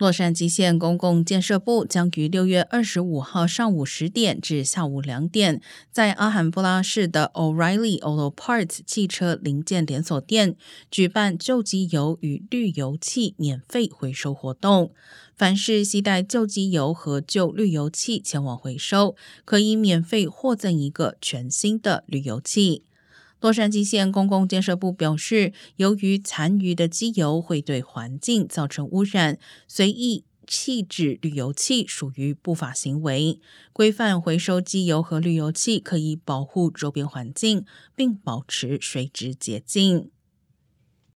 洛杉矶县公共建设部将于六月二十五号上午十点至下午两点，在阿罕布拉市的 O'Reilly Auto Parts 汽车零件连锁店举办旧机油与滤油器免费回收活动。凡是携带旧机油和旧滤油器前往回收，可以免费获赠一个全新的滤油器。洛杉矶县公共建设部表示，由于残余的机油会对环境造成污染，随意弃置滤油器属于不法行为。规范回收机油和滤油器可以保护周边环境，并保持水质洁净。